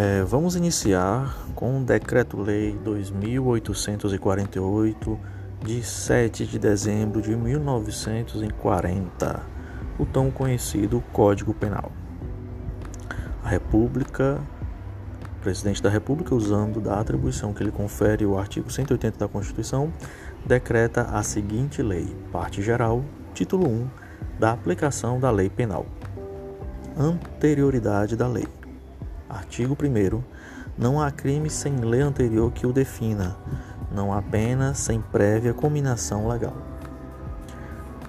É, vamos iniciar com o Decreto-Lei 2848 de 7 de dezembro de 1940, o tão conhecido Código Penal. A República, o presidente da República, usando da atribuição que lhe confere o artigo 180 da Constituição, decreta a seguinte lei: Parte Geral, Título 1, da aplicação da Lei Penal. Anterioridade da lei. Artigo 1. Não há crime sem lei anterior que o defina. Não há pena sem prévia combinação legal.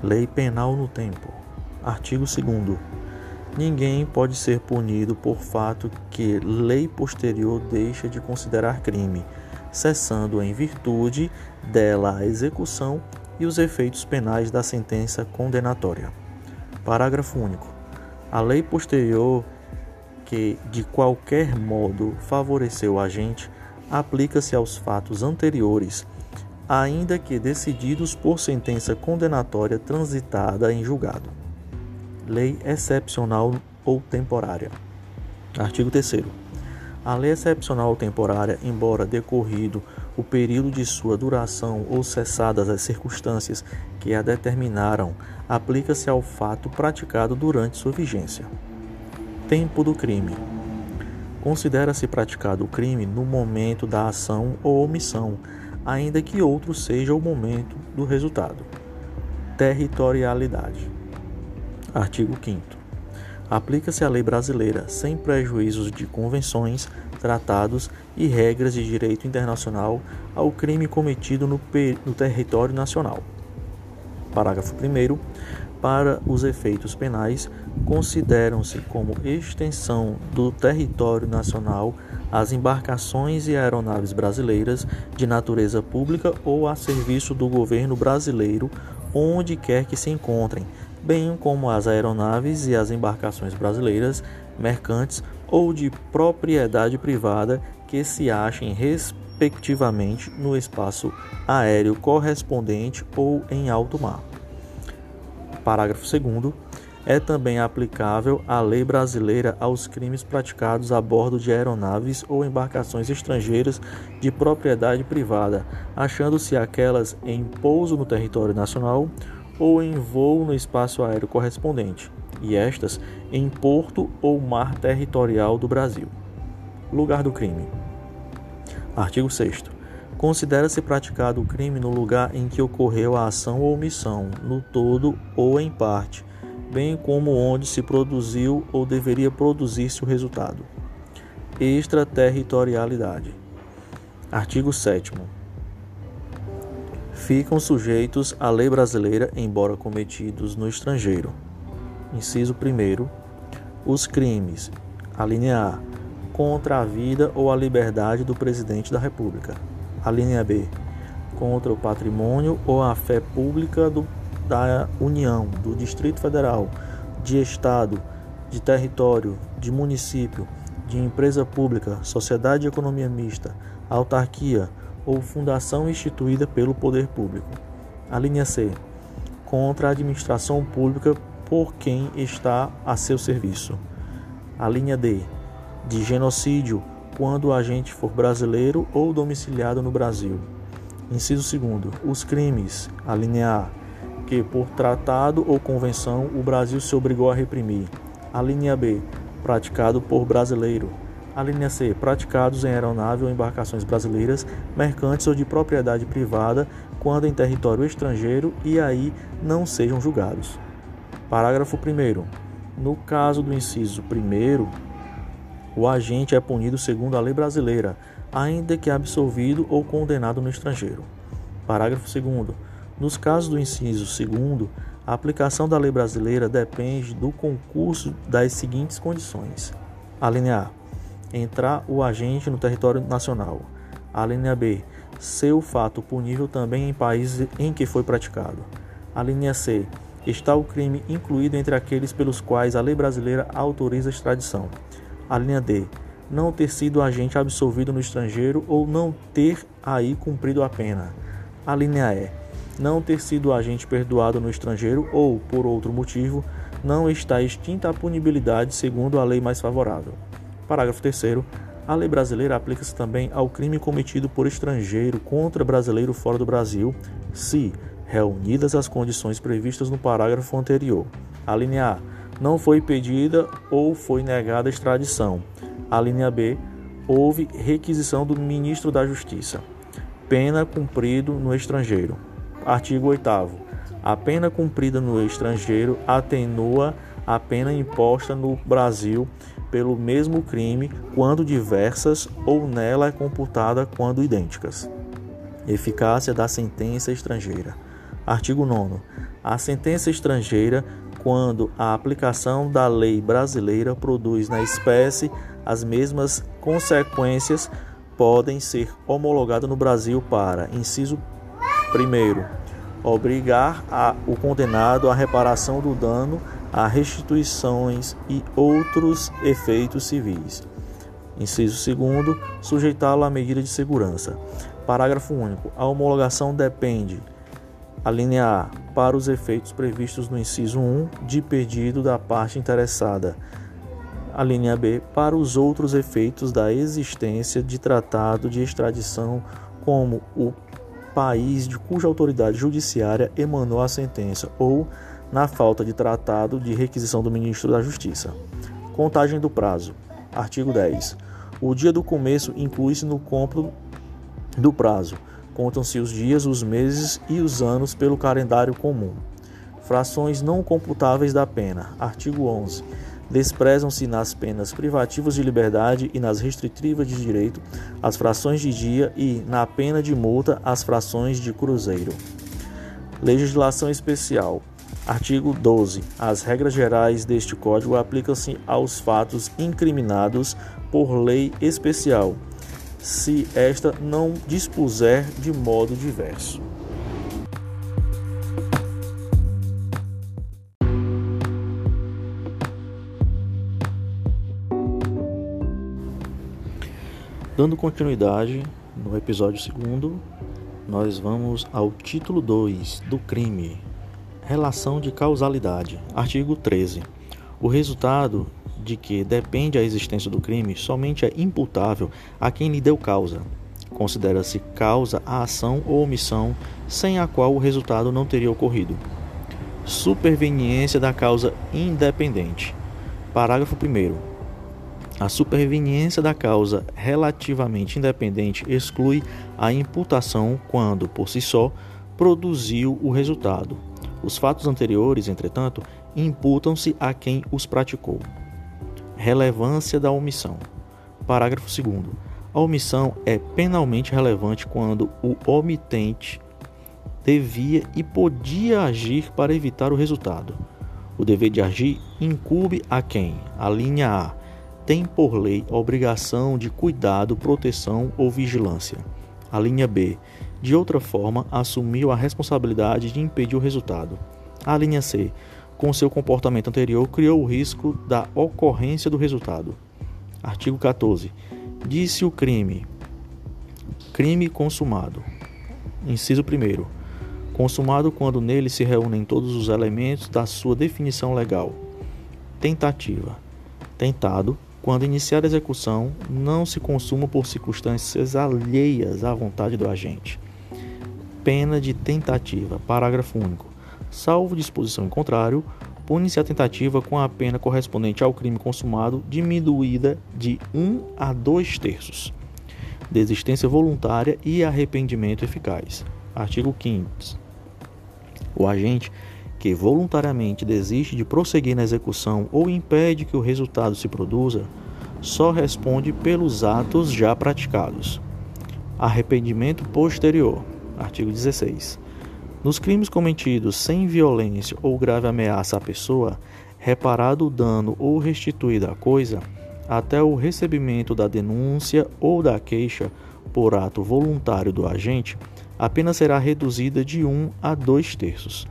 Lei penal no tempo. Artigo 2. Ninguém pode ser punido por fato que lei posterior deixa de considerar crime, cessando em virtude dela a execução e os efeitos penais da sentença condenatória. Parágrafo único. A lei posterior que de qualquer modo favoreceu o agente aplica-se aos fatos anteriores, ainda que decididos por sentença condenatória transitada em julgado. Lei excepcional ou temporária. Artigo 3 a lei excepcional ou temporária, embora decorrido o período de sua duração ou cessadas as circunstâncias que a determinaram, aplica-se ao fato praticado durante sua vigência. Tempo do crime. Considera-se praticado o crime no momento da ação ou omissão, ainda que outro seja o momento do resultado. Territorialidade. Artigo 5. Aplica-se a lei brasileira sem prejuízos de convenções, tratados e regras de direito internacional ao crime cometido no, no território nacional. Parágrafo 1 para os efeitos penais, consideram-se como extensão do território nacional as embarcações e aeronaves brasileiras de natureza pública ou a serviço do governo brasileiro, onde quer que se encontrem, bem como as aeronaves e as embarcações brasileiras, mercantes ou de propriedade privada que se achem respectivamente no espaço aéreo correspondente ou em alto mar. Parágrafo 2 é também aplicável a lei brasileira aos crimes praticados a bordo de aeronaves ou embarcações estrangeiras de propriedade privada, achando-se aquelas em pouso no território nacional ou em voo no espaço aéreo correspondente, e estas em porto ou mar territorial do Brasil. Lugar do crime. Artigo 6 Considera-se praticado o crime no lugar em que ocorreu a ação ou omissão, no todo ou em parte, bem como onde se produziu ou deveria produzir-se o resultado. Extraterritorialidade. Artigo 7. Ficam sujeitos à lei brasileira, embora cometidos no estrangeiro. Inciso 1. Os crimes. A linha A. Contra a vida ou a liberdade do presidente da República a linha B, contra o patrimônio ou a fé pública do, da União, do Distrito Federal, de Estado, de território, de município, de empresa pública, sociedade de economia mista, autarquia ou fundação instituída pelo poder público. A linha C, contra a administração pública por quem está a seu serviço. A linha D, de genocídio quando o agente for brasileiro ou domiciliado no Brasil. Inciso 2. Os crimes, a linha A, que por tratado ou convenção o Brasil se obrigou a reprimir. A linha B, praticado por brasileiro. A linha C, praticados em aeronave ou embarcações brasileiras, mercantes ou de propriedade privada, quando em território estrangeiro e aí não sejam julgados. Parágrafo 1. No caso do inciso 1, o agente é punido segundo a lei brasileira, ainda que absolvido ou condenado no estrangeiro. Parágrafo 2. Nos casos do inciso 2, a aplicação da lei brasileira depende do concurso das seguintes condições: a linha A. Entrar o agente no território nacional. A linha B. Ser o fato punível também em países em que foi praticado. A linha C. Está o crime incluído entre aqueles pelos quais a lei brasileira autoriza a extradição. A linha D. Não ter sido agente absolvido no estrangeiro ou não ter aí cumprido a pena. A linha E. Não ter sido agente perdoado no estrangeiro ou, por outro motivo, não está extinta a punibilidade segundo a lei mais favorável. Parágrafo 3. A lei brasileira aplica-se também ao crime cometido por estrangeiro contra brasileiro fora do Brasil, se reunidas as condições previstas no parágrafo anterior. A linha A não foi pedida ou foi negada extradição. A linha B houve requisição do ministro da Justiça. Pena cumprido no estrangeiro. Artigo 8 A pena cumprida no estrangeiro atenua a pena imposta no Brasil pelo mesmo crime quando diversas ou nela é computada quando idênticas. Eficácia da sentença estrangeira. Artigo 9. A sentença estrangeira, quando a aplicação da lei brasileira produz na espécie as mesmas consequências, podem ser homologada no Brasil para, inciso 1, obrigar a, o condenado à reparação do dano, a restituições e outros efeitos civis. Inciso 2, sujeitá-lo à medida de segurança. Parágrafo único. A homologação depende a linha A, para os efeitos previstos no inciso 1, de pedido da parte interessada. A linha B, para os outros efeitos da existência de tratado de extradição, como o país de cuja autoridade judiciária emanou a sentença, ou na falta de tratado de requisição do ministro da Justiça. Contagem do prazo. Artigo 10. O dia do começo inclui-se no cômputo do prazo Contam-se os dias, os meses e os anos pelo calendário comum. Frações não computáveis da pena. Artigo 11. Desprezam-se nas penas privativas de liberdade e nas restritivas de direito as frações de dia e, na pena de multa, as frações de cruzeiro. Legislação especial. Artigo 12. As regras gerais deste Código aplicam-se aos fatos incriminados por lei especial, se esta não dispuser de modo diverso. Dando continuidade no episódio segundo, nós vamos ao título 2 do crime, relação de causalidade, artigo 13. O resultado de que depende a existência do crime somente é imputável a quem lhe deu causa. Considera-se causa a ação ou omissão sem a qual o resultado não teria ocorrido. Superveniência da causa independente. Parágrafo 1. A superveniência da causa relativamente independente exclui a imputação quando, por si só, produziu o resultado. Os fatos anteriores, entretanto, imputam-se a quem os praticou. Relevância da omissão. Parágrafo 2. A omissão é penalmente relevante quando o omitente devia e podia agir para evitar o resultado. O dever de agir incube a quem, a linha A, tem por lei obrigação de cuidado, proteção ou vigilância. A linha B, de outra forma, assumiu a responsabilidade de impedir o resultado. A linha C, com seu comportamento anterior, criou o risco da ocorrência do resultado. Artigo 14. Disse o crime. Crime consumado. Inciso 1. Consumado quando nele se reúnem todos os elementos da sua definição legal. Tentativa. Tentado quando iniciar a execução não se consuma por circunstâncias alheias à vontade do agente. Pena de tentativa. Parágrafo único salvo disposição em contrário, pune-se a tentativa com a pena correspondente ao crime consumado diminuída de 1 a 2 terços. Desistência voluntária e arrependimento eficaz. Artigo 5 O agente que voluntariamente desiste de prosseguir na execução ou impede que o resultado se produza, só responde pelos atos já praticados. Arrependimento posterior. Artigo 16. Nos crimes cometidos sem violência ou grave ameaça à pessoa, reparado o dano ou restituída a coisa, até o recebimento da denúncia ou da queixa por ato voluntário do agente, a pena será reduzida de 1 a 2 terços.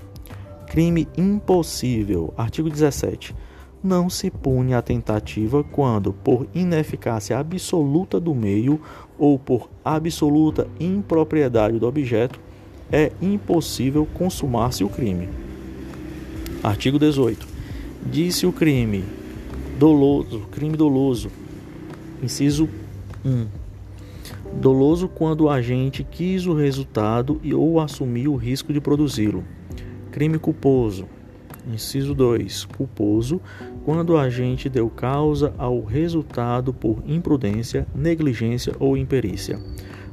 Crime impossível. Artigo 17. Não se pune a tentativa quando, por ineficácia absoluta do meio ou por absoluta impropriedade do objeto, é impossível consumar-se o crime. Artigo 18. Disse o crime doloso, crime doloso, inciso 1. Doloso quando o agente quis o resultado e ou assumiu o risco de produzi-lo. Crime culposo. Inciso 2. Culposo quando o agente deu causa ao resultado por imprudência, negligência ou imperícia.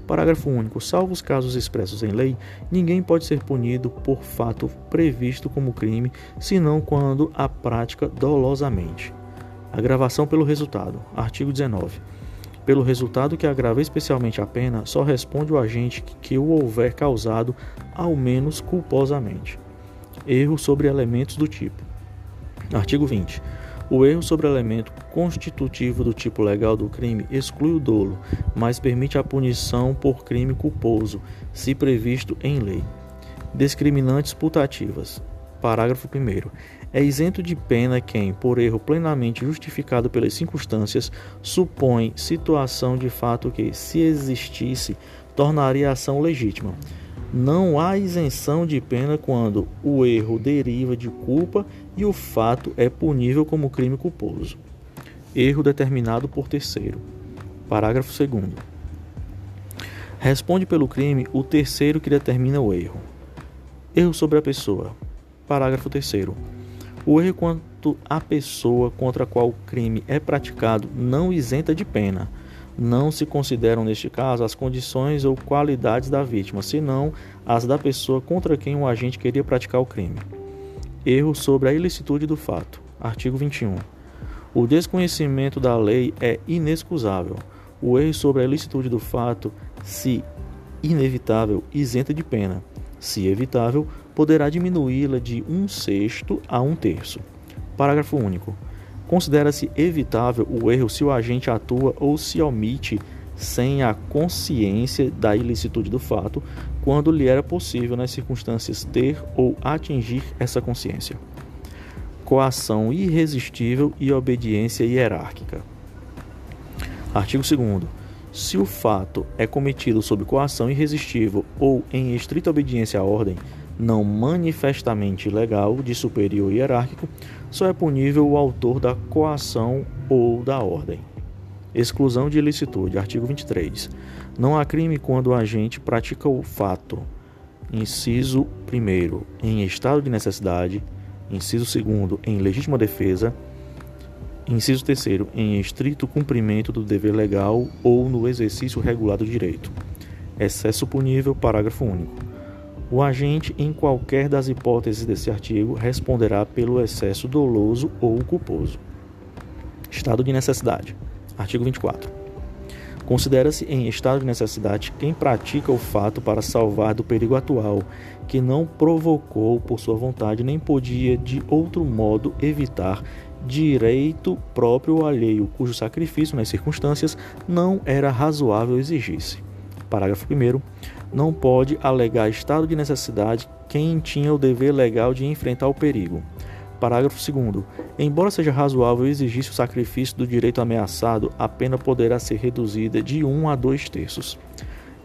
Parágrafo único. Salvo os casos expressos em lei, ninguém pode ser punido por fato previsto como crime, senão quando a prática dolosamente. Agravação pelo resultado. Artigo 19. Pelo resultado que agrava especialmente a pena, só responde o agente que o houver causado, ao menos culposamente. Erro sobre elementos do tipo. Artigo 20. O erro sobre elemento constitutivo do tipo legal do crime exclui o dolo, mas permite a punição por crime culposo, se previsto em lei. Discriminantes putativas. Parágrafo 1. É isento de pena quem, por erro plenamente justificado pelas circunstâncias, supõe situação de fato que, se existisse, tornaria a ação legítima. Não há isenção de pena quando o erro deriva de culpa e o fato é punível como crime culposo. Erro determinado por terceiro. Parágrafo 2. Responde pelo crime o terceiro que determina o erro. Erro sobre a pessoa. Parágrafo 3. O erro quanto à pessoa contra a qual o crime é praticado não isenta de pena. Não se consideram, neste caso, as condições ou qualidades da vítima, senão as da pessoa contra quem o agente queria praticar o crime. Erro sobre a ilicitude do fato. Artigo 21. O desconhecimento da lei é inexcusável. O erro sobre a ilicitude do fato, se inevitável, isenta de pena. Se evitável, poderá diminuí-la de um sexto a um terço. Parágrafo único. Considera-se evitável o erro se o agente atua ou se omite sem a consciência da ilicitude do fato, quando lhe era possível nas circunstâncias ter ou atingir essa consciência. Coação irresistível e obediência hierárquica. Artigo 2 se o fato é cometido sob coação irresistível ou em estrita obediência à ordem, não manifestamente ilegal de superior hierárquico, só é punível o autor da coação ou da ordem. Exclusão de ilicitude. Artigo 23. Não há crime quando o agente pratica o fato. Inciso 1. Em estado de necessidade. Inciso 2. Em legítima defesa. Inciso 3. Em estrito cumprimento do dever legal ou no exercício regular do direito. Excesso punível. Parágrafo único. O agente, em qualquer das hipóteses desse artigo, responderá pelo excesso doloso ou culposo. Estado de necessidade. Artigo 24. Considera-se em estado de necessidade quem pratica o fato para salvar do perigo atual, que não provocou por sua vontade nem podia de outro modo evitar direito próprio ou alheio, cujo sacrifício nas circunstâncias não era razoável exigisse. Parágrafo 1. Não pode alegar estado de necessidade quem tinha o dever legal de enfrentar o perigo. Parágrafo 2. Embora seja razoável exigir o sacrifício do direito ameaçado, a pena poderá ser reduzida de 1 a 2 terços.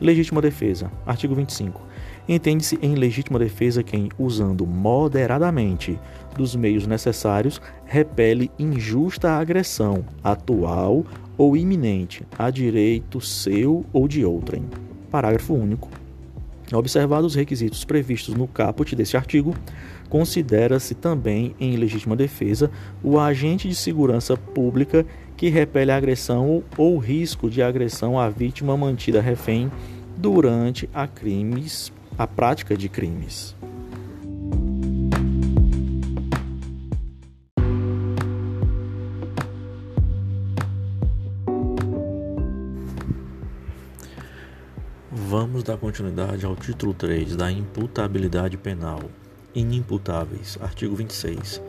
Legítima defesa. Artigo 25. Entende-se em legítima defesa quem, usando moderadamente dos meios necessários, repele injusta agressão, atual ou iminente, a direito seu ou de outrem. Parágrafo único. Observados os requisitos previstos no caput deste artigo, considera-se também em legítima defesa o agente de segurança pública que repele a agressão ou risco de agressão à vítima mantida refém durante a crimes, a prática de crimes. Vamos dar continuidade ao título 3 da imputabilidade penal. Inimputáveis. Artigo 26.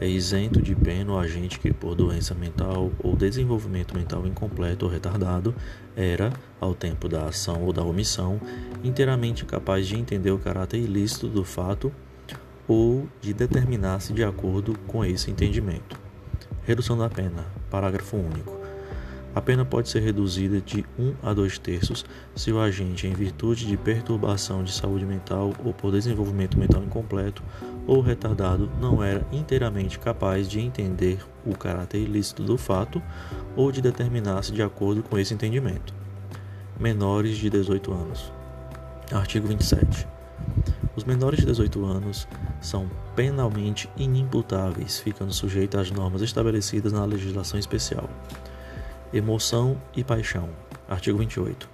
É isento de pena o agente que, por doença mental ou desenvolvimento mental incompleto ou retardado, era, ao tempo da ação ou da omissão, inteiramente capaz de entender o caráter ilícito do fato ou de determinar-se de acordo com esse entendimento. Redução da pena. Parágrafo único. A pena pode ser reduzida de 1 a 2 terços se o agente, em virtude de perturbação de saúde mental ou por desenvolvimento mental incompleto ou retardado, não era inteiramente capaz de entender o caráter ilícito do fato ou de determinar-se de acordo com esse entendimento. Menores de 18 anos. Artigo 27. Os menores de 18 anos são penalmente inimputáveis, ficando sujeitos às normas estabelecidas na legislação especial emoção e paixão. Artigo 28.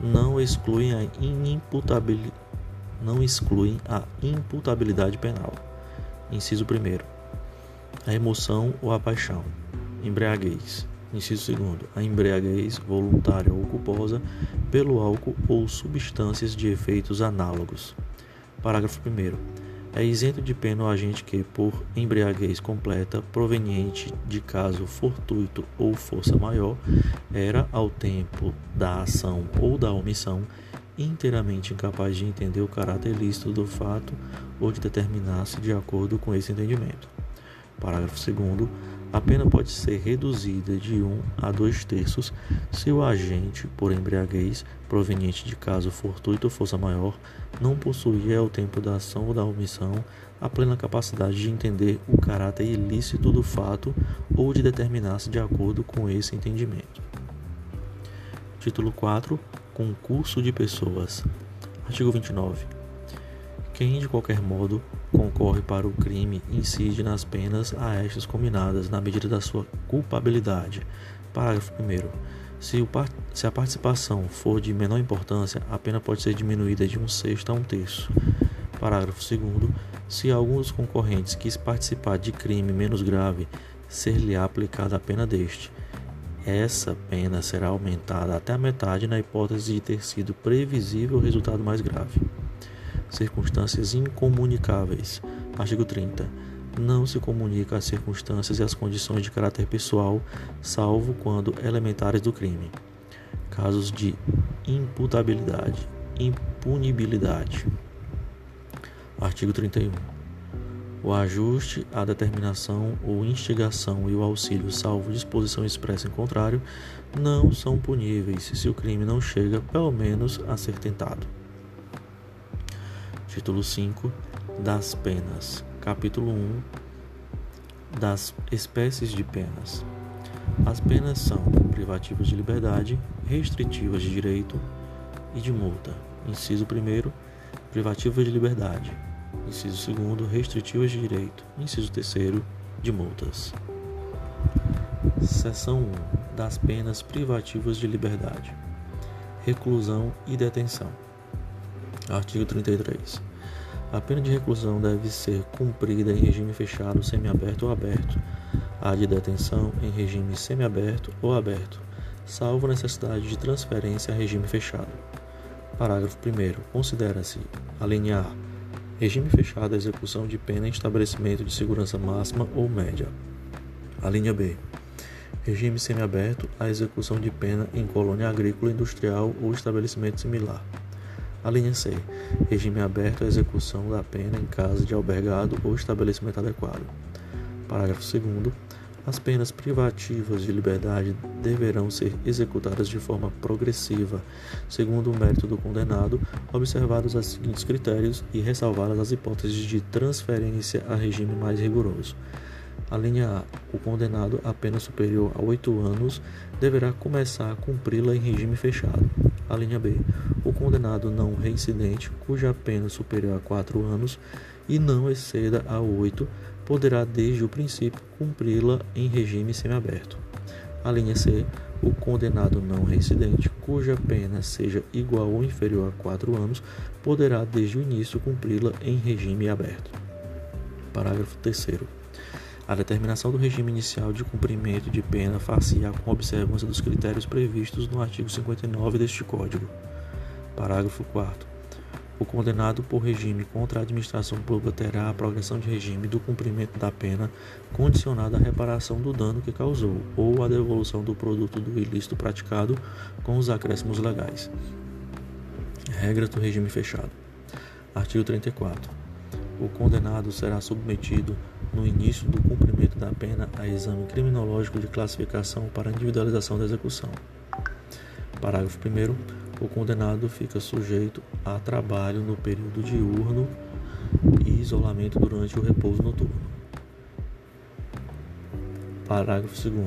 Não excluem a inimputabilidade não excluem a imputabilidade penal. Inciso 1. A emoção ou a paixão. Embriaguez. Inciso 2. A embriaguez voluntária ou culposa pelo álcool ou substâncias de efeitos análogos. Parágrafo 1 é isento de pena o agente que, por embriaguez completa, proveniente de caso fortuito ou força maior, era, ao tempo da ação ou da omissão, inteiramente incapaz de entender o caráter ilícito do fato ou de determinar-se de acordo com esse entendimento. Parágrafo 2. A pena pode ser reduzida de 1 a 2 terços se o agente, por embriaguez, proveniente de caso fortuito ou força maior, não possuía ao tempo da ação ou da omissão a plena capacidade de entender o caráter ilícito do fato ou de determinar-se de acordo com esse entendimento. Título 4 Concurso de pessoas. Artigo 29. Quem, de qualquer modo, concorre para o crime incide nas penas a estas combinadas na medida da sua culpabilidade. Parágrafo 1. Se, se, a participação for de menor importância, a pena pode ser diminuída de um sexto a um terço. Parágrafo 2. Se algum dos concorrentes quis participar de crime menos grave, ser-lhe aplicada a pena deste. Essa pena será aumentada até a metade na hipótese de ter sido previsível o resultado mais grave circunstâncias incomunicáveis. Artigo 30. Não se comunica as circunstâncias e as condições de caráter pessoal, salvo quando elementares do crime. Casos de imputabilidade, impunibilidade. Artigo 31. O ajuste, a determinação ou instigação e o auxílio, salvo disposição expressa em contrário, não são puníveis se o crime não chega, pelo menos, a ser tentado. Título 5 das penas. Capítulo 1 das espécies de penas. As penas são privativas de liberdade, restritivas de direito e de multa. Inciso 1 privativas de liberdade. Inciso 2 restritivas de direito. Inciso 3 de multas. Seção 1 das penas privativas de liberdade. Reclusão e detenção. Artigo 33. A pena de reclusão deve ser cumprida em regime fechado, semiaberto ou aberto. A de detenção em regime semiaberto ou aberto, salvo necessidade de transferência a regime fechado. Parágrafo 1. Considera-se, a linha A, regime fechado a execução de pena em estabelecimento de segurança máxima ou média. A linha B. Regime semiaberto a execução de pena em colônia agrícola, industrial ou estabelecimento similar. A linha C. Regime aberto à execução da pena em casa de albergado ou estabelecimento adequado. Parágrafo 2 as penas privativas de liberdade deverão ser executadas de forma progressiva, segundo o mérito do condenado, observados os seguintes critérios e ressalvadas as hipóteses de transferência a regime mais rigoroso. A linha A. O condenado a pena superior a oito anos deverá começar a cumpri-la em regime fechado. A linha B. O condenado não reincidente, cuja pena superior a quatro anos e não exceda a oito, poderá desde o princípio cumpri-la em regime semiaberto. A linha C. O condenado não reincidente, cuja pena seja igual ou inferior a quatro anos, poderá desde o início cumpri-la em regime aberto. Parágrafo 3 a determinação do regime inicial de cumprimento de pena far-se-á com observância dos critérios previstos no artigo 59 deste Código. Parágrafo 4 o condenado por regime contra a administração pública terá a progressão de regime do cumprimento da pena condicionada à reparação do dano que causou ou à devolução do produto do ilícito praticado com os acréscimos legais. Regras do regime fechado. Artigo 34. O condenado será submetido no início do cumprimento da pena a exame criminológico de classificação para individualização da execução. Parágrafo 1. O condenado fica sujeito a trabalho no período diurno e isolamento durante o repouso noturno. Parágrafo 2.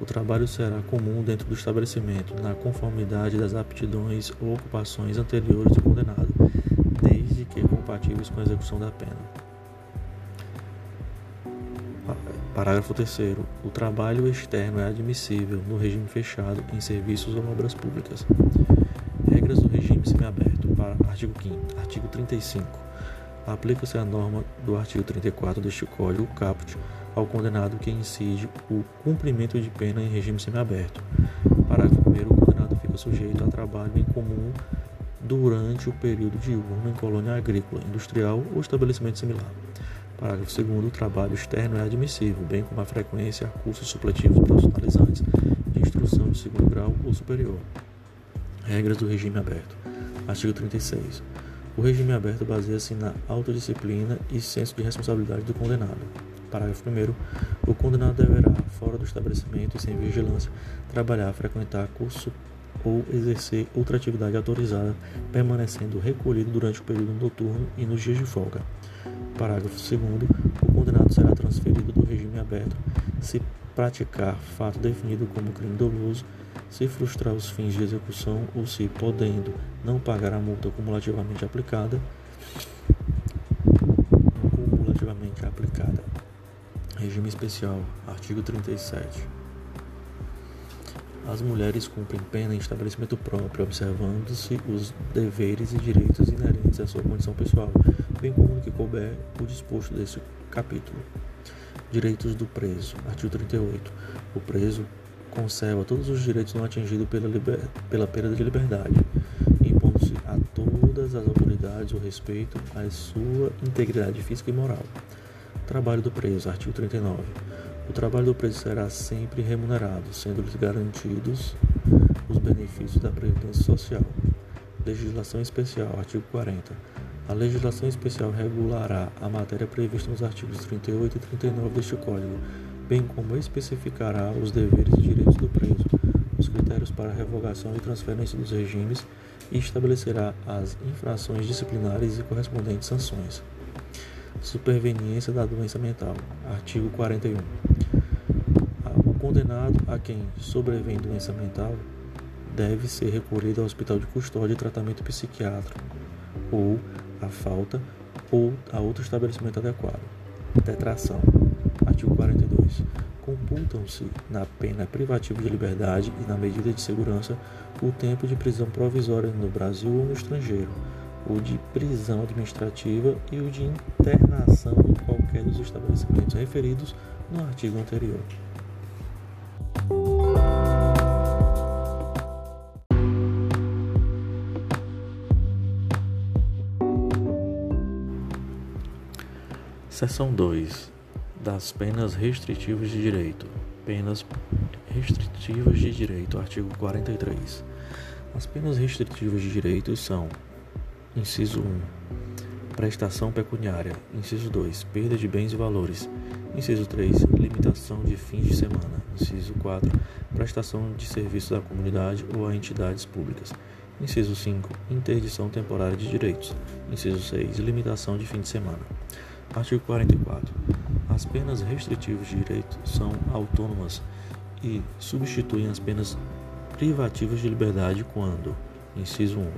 O trabalho será comum dentro do estabelecimento, na conformidade das aptidões ou ocupações anteriores do condenado, desde que compatíveis com a execução da pena. Parágrafo 3. O trabalho externo é admissível no regime fechado em serviços ou obras públicas. Regras do regime semiaberto. Artigo 5 Artigo 35. Aplica-se a norma do artigo 34 deste Código, caput, ao condenado que incide o cumprimento de pena em regime semiaberto. Parágrafo 1. O condenado fica sujeito a trabalho em comum durante o período diurno em colônia agrícola, industrial ou estabelecimento similar. Parágrafo 2 o trabalho externo é admissível, bem como a frequência a cursos supletivos profissionalizantes de instrução de segundo grau ou superior. Regras do regime aberto. Artigo 36. O regime aberto baseia-se na autodisciplina e senso de responsabilidade do condenado. Parágrafo 1 O condenado deverá, fora do estabelecimento e sem vigilância, trabalhar, frequentar curso ou exercer outra atividade autorizada, permanecendo recolhido durante o período noturno e nos dias de folga. Parágrafo 2 O condenado será transferido do regime aberto se praticar fato definido como crime doloso, se frustrar os fins de execução ou se, podendo, não pagar a multa cumulativamente aplicada, cumulativamente aplicada. Regime especial, artigo 37. As mulheres cumprem pena em estabelecimento próprio, observando-se os deveres e direitos inerentes à sua condição pessoal, bem como no que couber o disposto desse capítulo. Direitos do preso. Artigo 38. O preso conserva todos os direitos não atingidos pela, liber... pela perda de liberdade, impondo-se a todas as autoridades o respeito à sua integridade física e moral. Trabalho do preso. Artigo 39. O trabalho do preso será sempre remunerado, sendo-lhes garantidos os benefícios da Previdência Social. Legislação especial. Artigo 40 a legislação especial regulará a matéria prevista nos artigos 38 e 39 deste Código, bem como especificará os deveres e direitos do preso, os critérios para revogação e transferência dos regimes e estabelecerá as infrações disciplinares e correspondentes sanções. Superveniência da doença mental. Artigo 41. Condenado a quem sobrevém doença mental deve ser recolhido ao hospital de custódia e tratamento psiquiátrico ou a falta ou a outro estabelecimento adequado. Detração. Artigo 42. Computam-se na pena privativa de liberdade e na medida de segurança o tempo de prisão provisória no Brasil ou no estrangeiro, o de prisão administrativa e o de internação em qualquer dos estabelecimentos referidos no artigo anterior. Seção 2 das penas restritivas de direito. Penas restritivas de direito, artigo 43. As penas restritivas de direito são: inciso 1, prestação pecuniária, inciso 2, perda de bens e valores, inciso 3, limitação de fins de semana, inciso 4, prestação de serviços à comunidade ou a entidades públicas. Inciso 5. Interdição temporária de direitos. Inciso 6. Limitação de fim de semana. Artigo 44. As penas restritivas de direito são autônomas e substituem as penas privativas de liberdade quando, inciso 1,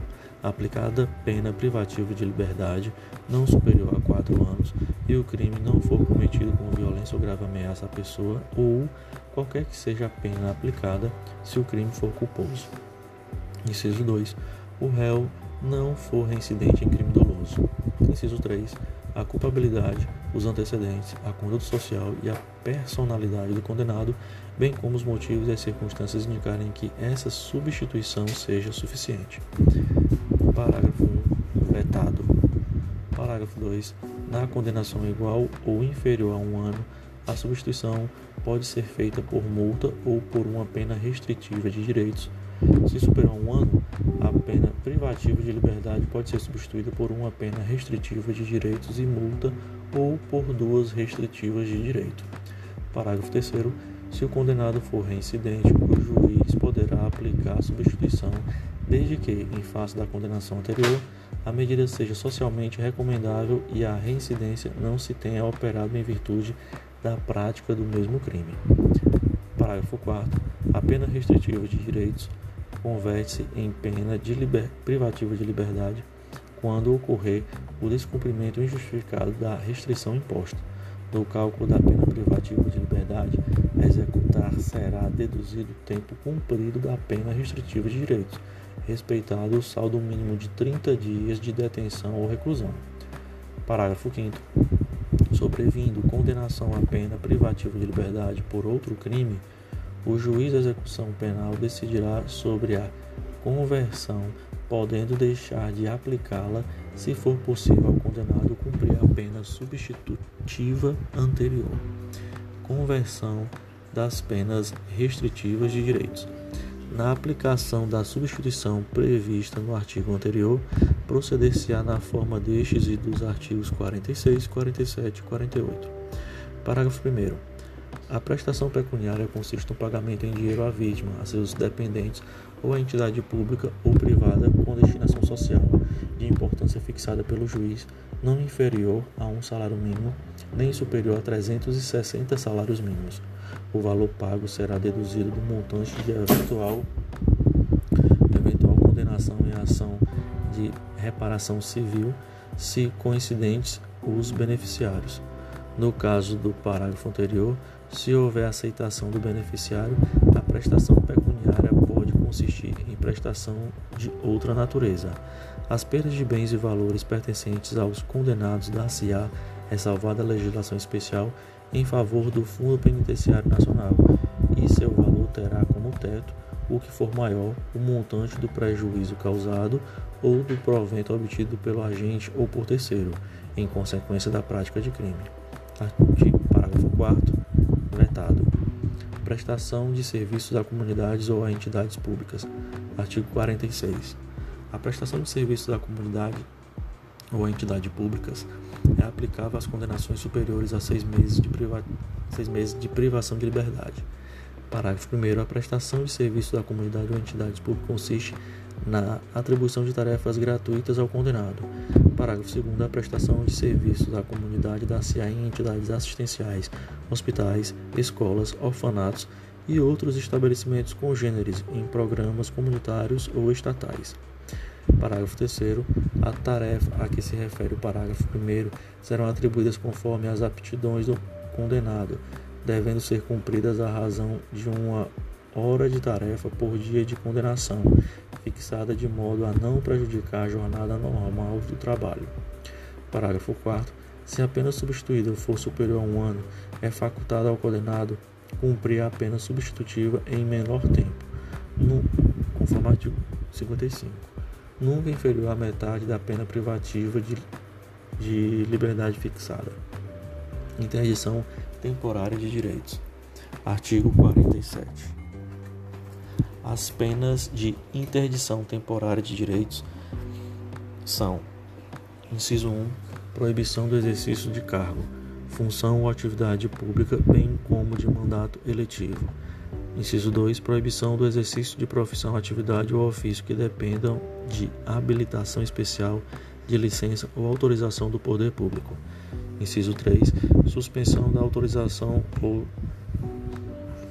aplicada pena privativa de liberdade não superior a 4 anos e o crime não for cometido com violência ou grave ameaça à pessoa ou qualquer que seja a pena aplicada se o crime for culposo. Inciso 2. O réu não for reincidente em crime doloso. Inciso 3 a culpabilidade, os antecedentes, a conduta social e a personalidade do condenado, bem como os motivos e as circunstâncias indicarem que essa substituição seja suficiente. Parágrafo 1. Vetado. Parágrafo 2. Na condenação igual ou inferior a um ano, a substituição pode ser feita por multa ou por uma pena restritiva de direitos, Se superar um ano, a pena privativa de liberdade pode ser substituída por uma pena restritiva de direitos e multa ou por duas restritivas de direito. Parágrafo 3 se o condenado for reincidente, o juiz poderá aplicar a substituição, desde que, em face da condenação anterior, a medida seja socialmente recomendável e a reincidência não se tenha operado em virtude da prática do mesmo crime. Parágrafo 4. A pena restritiva de direitos converte-se em pena de liber... privativa de liberdade quando ocorrer o descumprimento injustificado da restrição imposta. Do cálculo da pena privativa de liberdade a executar será deduzido o tempo cumprido da pena restritiva de direitos, respeitado o saldo mínimo de 30 dias de detenção ou reclusão. Parágrafo 5 Sobrevindo condenação à pena privativa de liberdade por outro crime, o juiz de execução penal decidirá sobre a conversão, podendo deixar de aplicá-la se for possível ao condenado cumprir a pena substitutiva anterior. Conversão das penas restritivas de direitos. Na aplicação da substituição prevista no artigo anterior, proceder-se-á na forma destes e dos artigos 46, 47 e 48. Parágrafo 1. A prestação pecuniária consiste no pagamento em dinheiro à vítima, a seus dependentes ou à entidade pública ou privada com destinação social, de importância fixada pelo juiz, não inferior a um salário mínimo, nem superior a 360 salários mínimos o valor pago será deduzido do montante de eventual, eventual condenação em ação de reparação civil, se coincidentes os beneficiários. No caso do parágrafo anterior, se houver aceitação do beneficiário, a prestação pecuniária pode consistir em prestação de outra natureza. As perdas de bens e valores pertencentes aos condenados dar-se-á, ressalvada a legislação especial, em favor do Fundo Penitenciário Nacional e seu valor terá como teto o que for maior, o montante do prejuízo causado ou do provento obtido pelo agente ou por terceiro, em consequência da prática de crime. Artigo, parágrafo 4 vetado. Prestação de serviços a comunidades ou a entidades públicas. Artigo 46. A prestação de serviços à comunidade ou a entidade públicas é aplicável às condenações superiores a seis meses de, priva... seis meses de privação de liberdade. Parágrafo 1. A prestação de serviços à comunidade ou entidades públicas consiste na atribuição de tarefas gratuitas ao condenado. Parágrafo 2. A prestação de serviços à comunidade dar-se-á em entidades assistenciais, hospitais, escolas, orfanatos e outros estabelecimentos congêneres em programas comunitários ou estatais. Parágrafo 3. A tarefa a que se refere o parágrafo 1 serão atribuídas conforme as aptidões do condenado, devendo ser cumpridas a razão de uma hora de tarefa por dia de condenação, fixada de modo a não prejudicar a jornada normal do trabalho. Parágrafo 4. Se a pena substituída for superior a um ano, é facultado ao condenado cumprir a pena substitutiva em menor tempo, no, conforme artigo 55 nunca inferior à metade da pena privativa de, de liberdade fixada. Interdição temporária de direitos. Artigo 47. As penas de interdição temporária de direitos são: inciso 1, proibição do exercício de cargo, função ou atividade pública, bem como de mandato eletivo. Inciso 2. Proibição do exercício de profissão, atividade ou ofício que dependam de habilitação especial, de licença ou autorização do poder público. Inciso 3. Suspensão da autorização ou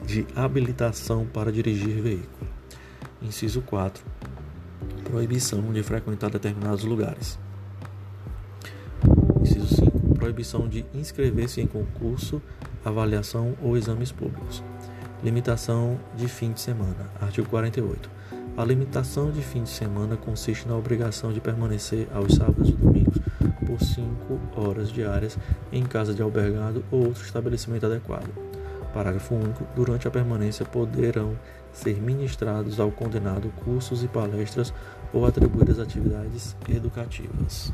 de habilitação para dirigir veículo. Inciso 4. Proibição de frequentar determinados lugares. Inciso 5. Proibição de inscrever-se em concurso, avaliação ou exames públicos. Limitação de fim de semana. Artigo 48. A limitação de fim de semana consiste na obrigação de permanecer aos sábados e domingos 5 horas diárias em casa de albergado ou outro estabelecimento adequado. Parágrafo único. Durante a permanência poderão ser ministrados ao condenado cursos e palestras ou atribuídas atividades educativas.